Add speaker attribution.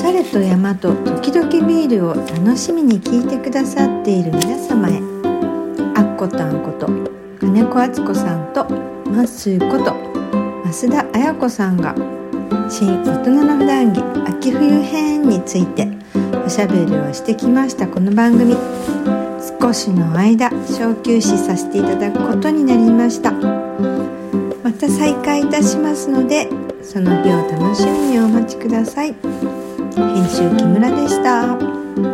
Speaker 1: 風と山と時々ビールを楽しみに聞いてくださっている皆様へ。あっこたんこと金子敦子さんとまっすーこと増田綾子さんが新大人の普段着秋冬編についておしゃべりをしてきましたこの番組。少しの間小休止させていただくことになりました。また再開いたしますのでその日を楽しみにお待ちください。編集木村でした。